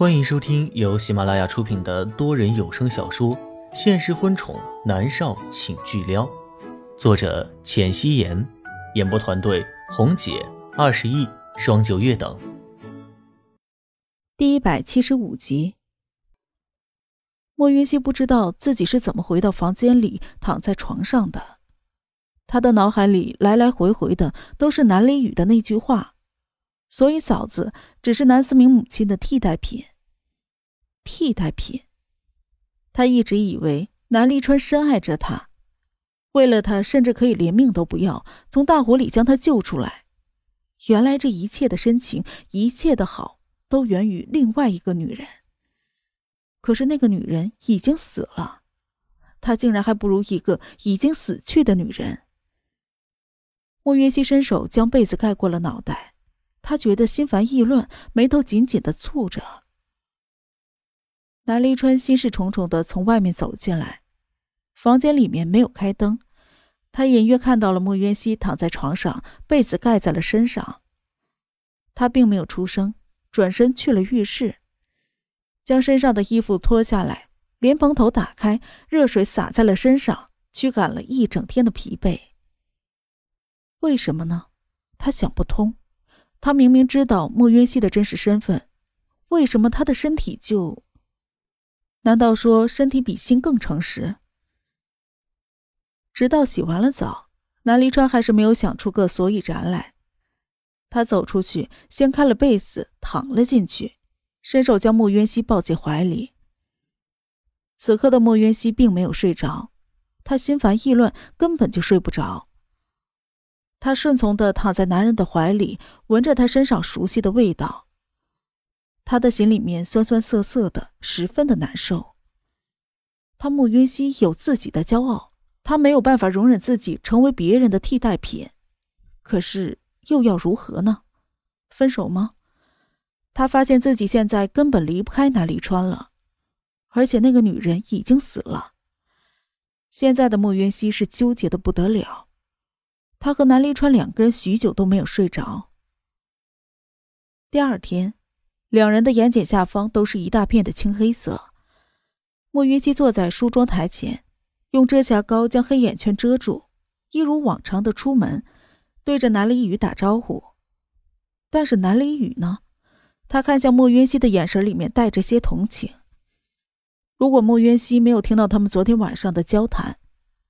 欢迎收听由喜马拉雅出品的多人有声小说《现实婚宠男少请巨撩》，作者：浅汐颜，演播团队：红姐、二十亿、双九月等。第一百七十五集，莫云熙不知道自己是怎么回到房间里躺在床上的，他的脑海里来来回回的都是南离宇的那句话。所以，嫂子只是南思明母亲的替代品。替代品。他一直以为南离川深爱着他，为了他，甚至可以连命都不要，从大火里将他救出来。原来，这一切的深情，一切的好，都源于另外一个女人。可是，那个女人已经死了，他竟然还不如一个已经死去的女人。莫云熙伸手将被子盖过了脑袋。他觉得心烦意乱，眉头紧紧的蹙着。南离川心事重重的从外面走进来，房间里面没有开灯，他隐约看到了莫渊熙躺在床上，被子盖在了身上。他并没有出声，转身去了浴室，将身上的衣服脱下来，莲蓬头打开，热水洒在了身上，驱赶了一整天的疲惫。为什么呢？他想不通。他明明知道莫渊熙的真实身份，为什么他的身体就？难道说身体比心更诚实？直到洗完了澡，南离川还是没有想出个所以然来。他走出去，掀开了被子，躺了进去，伸手将莫渊熙抱进怀里。此刻的莫渊熙并没有睡着，他心烦意乱，根本就睡不着。他顺从的躺在男人的怀里，闻着他身上熟悉的味道。他的心里面酸酸涩涩的，十分的难受。他穆云熙有自己的骄傲，他没有办法容忍自己成为别人的替代品。可是又要如何呢？分手吗？他发现自己现在根本离不开南离川了，而且那个女人已经死了。现在的穆云熙是纠结的不得了。他和南离川两个人许久都没有睡着。第二天，两人的眼睑下方都是一大片的青黑色。莫云熙坐在梳妆台前，用遮瑕膏将黑眼圈遮住，一如往常的出门，对着南离宇打招呼。但是南离宇呢？他看向莫云熙的眼神里面带着些同情。如果莫云熙没有听到他们昨天晚上的交谈，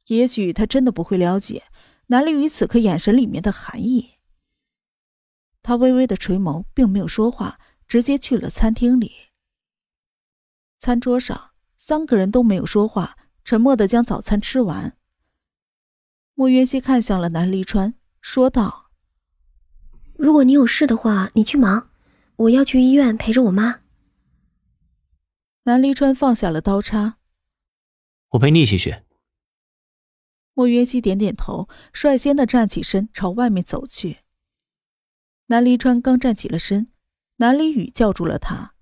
也许他真的不会了解。南离宇此刻眼神里面的寒意，他微微的垂眸，并没有说话，直接去了餐厅里。餐桌上，三个人都没有说话，沉默的将早餐吃完。莫云熙看向了南离川，说道：“如果你有事的话，你去忙，我要去医院陪着我妈。”南离川放下了刀叉，我陪你一起去。莫云熙点点头，率先的站起身，朝外面走去。南离川刚站起了身，南离宇叫住了他：“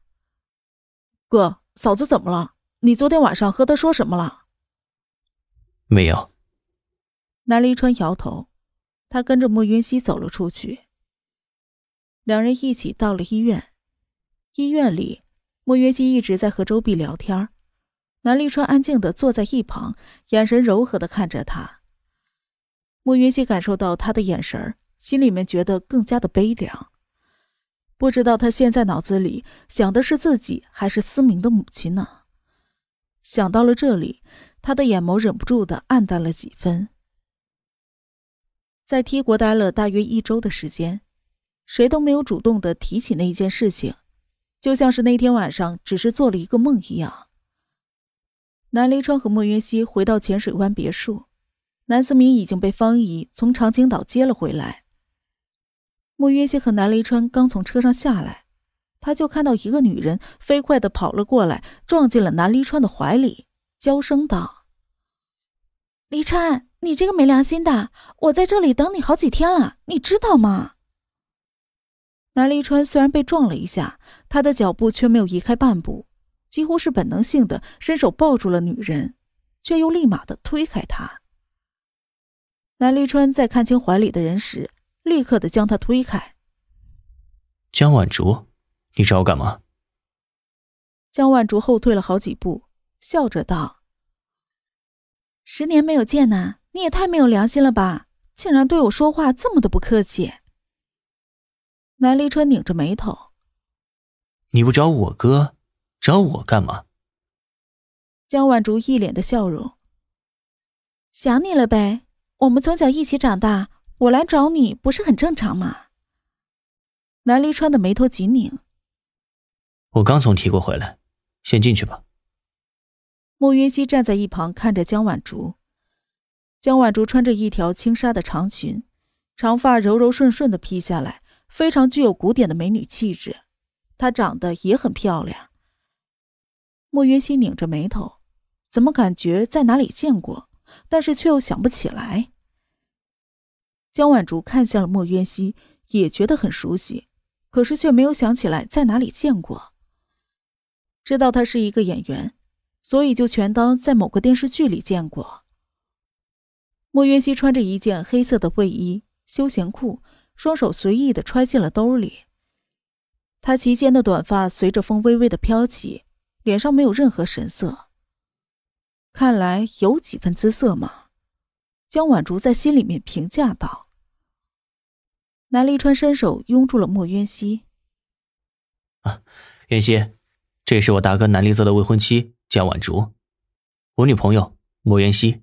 哥，嫂子怎么了？你昨天晚上和她说什么了？”“没有。”南离川摇头。他跟着莫云熙走了出去。两人一起到了医院。医院里，莫云熙一直在和周碧聊天南立川安静的坐在一旁，眼神柔和的看着他。莫云熙感受到他的眼神，心里面觉得更加的悲凉。不知道他现在脑子里想的是自己还是思明的母亲呢？想到了这里，他的眼眸忍不住的暗淡了几分。在 T 国待了大约一周的时间，谁都没有主动的提起那一件事情，就像是那天晚上只是做了一个梦一样。南离川和莫云熙回到浅水湾别墅，南思明已经被方姨从长青岛接了回来。莫云熙和南离川刚从车上下来，他就看到一个女人飞快的跑了过来，撞进了南离川的怀里，娇声道：“离川，你这个没良心的，我在这里等你好几天了，你知道吗？”南离川虽然被撞了一下，他的脚步却没有移开半步。几乎是本能性的伸手抱住了女人，却又立马的推开她。南离川在看清怀里的人时，立刻的将他推开。江晚竹，你找我干嘛？江晚竹后退了好几步，笑着道：“十年没有见呐，你也太没有良心了吧！竟然对我说话这么的不客气。”南离川拧着眉头：“你不找我哥，找我干嘛？”江晚竹一脸的笑容：“想你了呗，我们从小一起长大，我来找你不是很正常吗？”南离川的眉头紧拧：“我刚从提过回来，先进去吧。”莫云熙站在一旁看着江晚竹。江晚竹穿着一条轻纱的长裙，长发柔柔顺顺的披下来。非常具有古典的美女气质，她长得也很漂亮。莫云熙拧着眉头，怎么感觉在哪里见过，但是却又想不起来。江晚竹看向了莫渊熙，也觉得很熟悉，可是却没有想起来在哪里见过。知道他是一个演员，所以就全当在某个电视剧里见过。莫渊熙穿着一件黑色的卫衣、休闲裤。双手随意的揣进了兜里，他齐肩的短发随着风微微的飘起，脸上没有任何神色。看来有几分姿色嘛，江晚竹在心里面评价道。南离川伸手拥住了莫渊熙。啊，渊熙，这是我大哥南离泽的未婚妻江晚竹，我女朋友莫渊熙。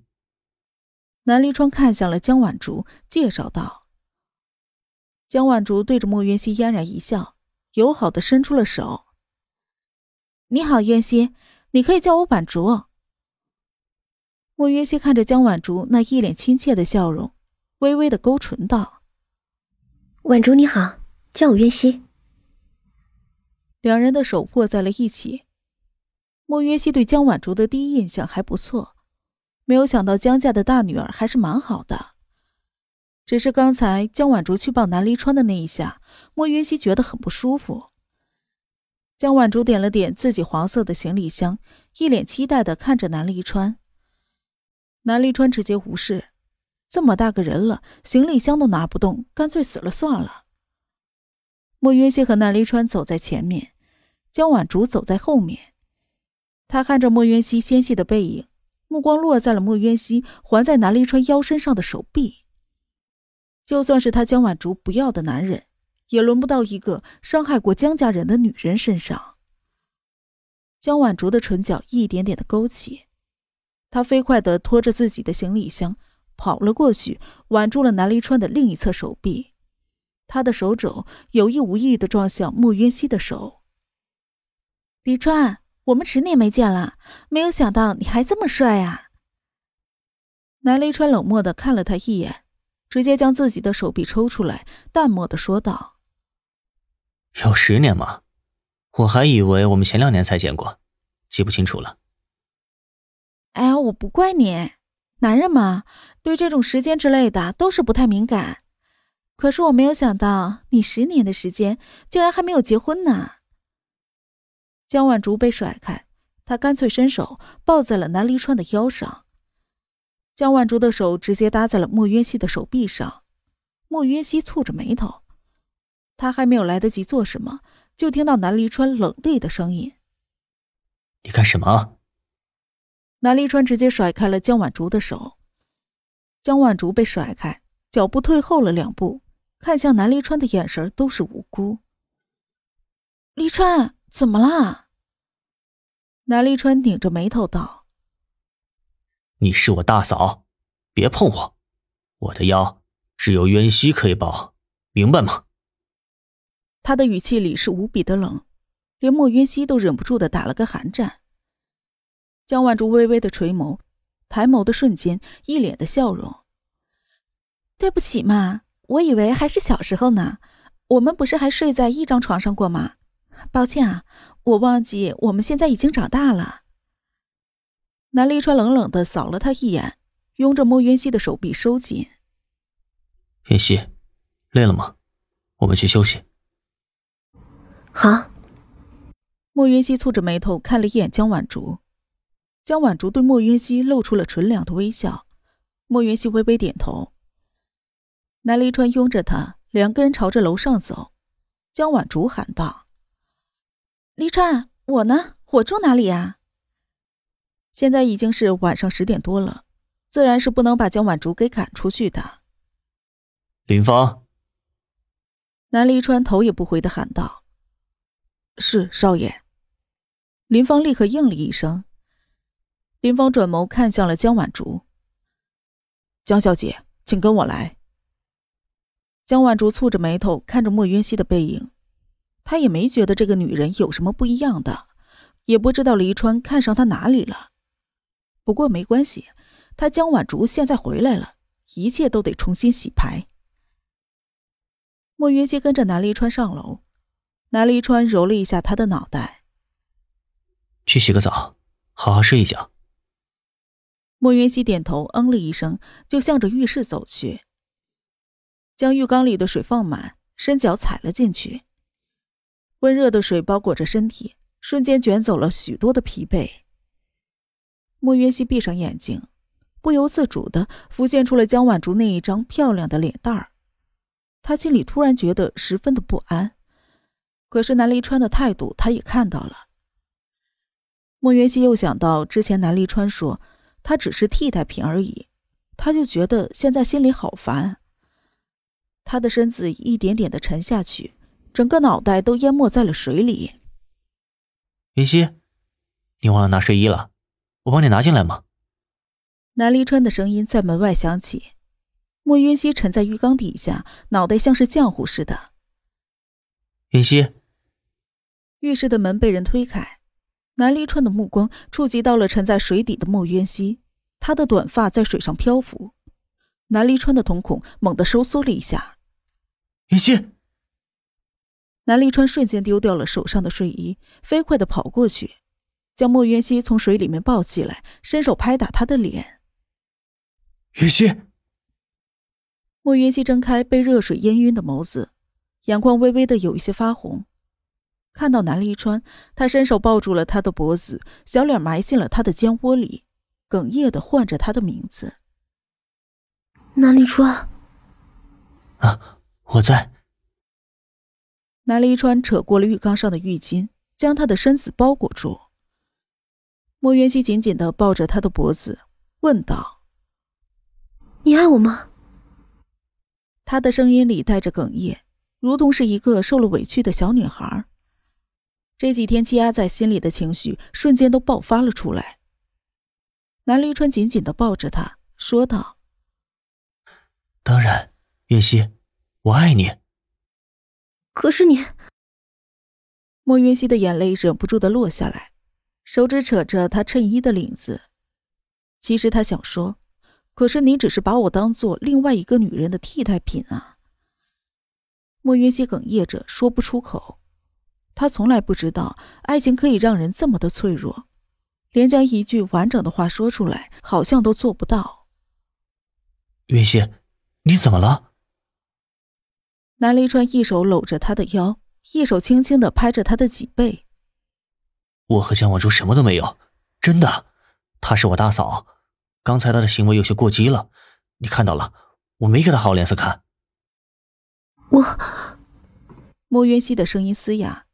南离川看向了江晚竹，介绍道。江晚竹对着莫渊熙嫣然一笑，友好的伸出了手。你好，渊熙，你可以叫我晚竹。莫渊熙看着江晚竹那一脸亲切的笑容，微微的勾唇道：“晚竹你好，叫我渊熙。”两人的手握在了一起。莫渊熙对江晚竹的第一印象还不错，没有想到江家的大女儿还是蛮好的。只是刚才江晚竹去抱南离川的那一下，莫云熙觉得很不舒服。江晚竹点了点自己黄色的行李箱，一脸期待的看着南离川。南离川直接无视，这么大个人了，行李箱都拿不动，干脆死了算了。莫云熙和南离川走在前面，江晚竹走在后面。他看着莫云熙纤细的背影，目光落在了莫云熙环在南离川腰身上的手臂。就算是他江晚竹不要的男人，也轮不到一个伤害过江家人的女人身上。江晚竹的唇角一点点的勾起，她飞快的拖着自己的行李箱跑了过去，挽住了南离川的另一侧手臂，他的手肘有意无意的撞向莫云熙的手。离川，我们十年没见了，没有想到你还这么帅啊！南离川冷漠的看了他一眼。直接将自己的手臂抽出来，淡漠的说道：“有十年吗？我还以为我们前两年才见过，记不清楚了。”哎呀，我不怪你，男人嘛，对这种时间之类的都是不太敏感。可是我没有想到，你十年的时间竟然还没有结婚呢。江晚竹被甩开，他干脆伸手抱在了南离川的腰上。江晚竹的手直接搭在了莫渊熙的手臂上，莫渊熙蹙着眉头，他还没有来得及做什么，就听到南离川冷厉的声音：“你干什么？”南离川直接甩开了江晚竹的手，江晚竹被甩开，脚步退后了两步，看向南离川的眼神都是无辜。离川，怎么啦？南离川拧着眉头道。你是我大嫂，别碰我！我的腰只有渊熙可以抱，明白吗？他的语气里是无比的冷，连莫渊溪都忍不住的打了个寒战。江万竹微微的垂眸，抬眸的瞬间，一脸的笑容。对不起嘛，我以为还是小时候呢。我们不是还睡在一张床上过吗？抱歉啊，我忘记我们现在已经长大了。南离川冷冷的扫了他一眼，拥着莫云溪的手臂收紧。云溪，累了吗？我们去休息。好。莫云溪蹙着眉头看了一眼江晚竹，江晚竹对莫云熙露出了纯良的微笑。莫云熙微微点头。南离川拥着他，两个人朝着楼上走。江晚竹喊道：“离川，我呢？我住哪里呀？现在已经是晚上十点多了，自然是不能把江晚竹给赶出去的。林芳，南离川头也不回的喊道：“是少爷。”林芳立刻应了一声。林芳转眸看向了江晚竹：“江小姐，请跟我来。”江晚竹蹙着眉头看着莫云熙的背影，他也没觉得这个女人有什么不一样的，也不知道黎川看上他哪里了。不过没关系，他江晚竹现在回来了，一切都得重新洗牌。莫云熙跟着南黎川上楼，南黎川揉了一下他的脑袋，去洗个澡，好好睡一觉。莫云熙点头，嗯了一声，就向着浴室走去。将浴缸里的水放满，伸脚踩了进去。温热的水包裹着身体，瞬间卷走了许多的疲惫。莫云熙闭上眼睛，不由自主的浮现出了江晚竹那一张漂亮的脸蛋儿。他心里突然觉得十分的不安。可是南离川的态度，他也看到了。莫云熙又想到之前南离川说他只是替代品而已，他就觉得现在心里好烦。他的身子一点点的沉下去，整个脑袋都淹没在了水里。云溪，你忘了拿睡衣了，我帮你拿进来吗？南离川的声音在门外响起。莫云溪沉在浴缸底下，脑袋像是浆糊似的。云溪，浴室的门被人推开，南离川的目光触及到了沉在水底的莫渊溪，他的短发在水上漂浮。南离川的瞳孔猛地收缩了一下。云溪，南离川瞬间丢掉了手上的睡衣，飞快的跑过去，将莫渊熙从水里面抱起来，伸手拍打他的脸。云溪，莫渊熙睁开被热水淹晕的眸子，眼眶微微的有一些发红。看到南离川，他伸手抱住了他的脖子，小脸埋进了他的肩窝里，哽咽的唤着他的名字。南离川，啊。我在。南离川扯过了浴缸上的浴巾，将他的身子包裹住。莫元熙紧紧的抱着他的脖子，问道：“你爱我吗？”他的声音里带着哽咽，如同是一个受了委屈的小女孩。这几天积压在心里的情绪瞬间都爆发了出来。南离川紧紧的抱着他，说道：“当然，云溪。”我爱你。可是你，莫云溪的眼泪忍不住的落下来，手指扯着他衬衣的领子。其实他想说，可是你只是把我当做另外一个女人的替代品啊。莫云溪哽咽着说不出口，他从来不知道爱情可以让人这么的脆弱，连将一句完整的话说出来，好像都做不到。云溪，你怎么了？南离川一手搂着他的腰，一手轻轻的拍着他的脊背。我和江晚珠什么都没有，真的，她是我大嫂。刚才她的行为有些过激了，你看到了，我没给她好脸色看。我，莫渊熙的声音嘶哑，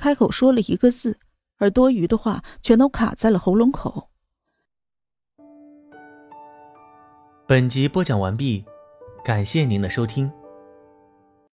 开口说了一个字，而多余的话全都卡在了喉咙口。本集播讲完毕，感谢您的收听。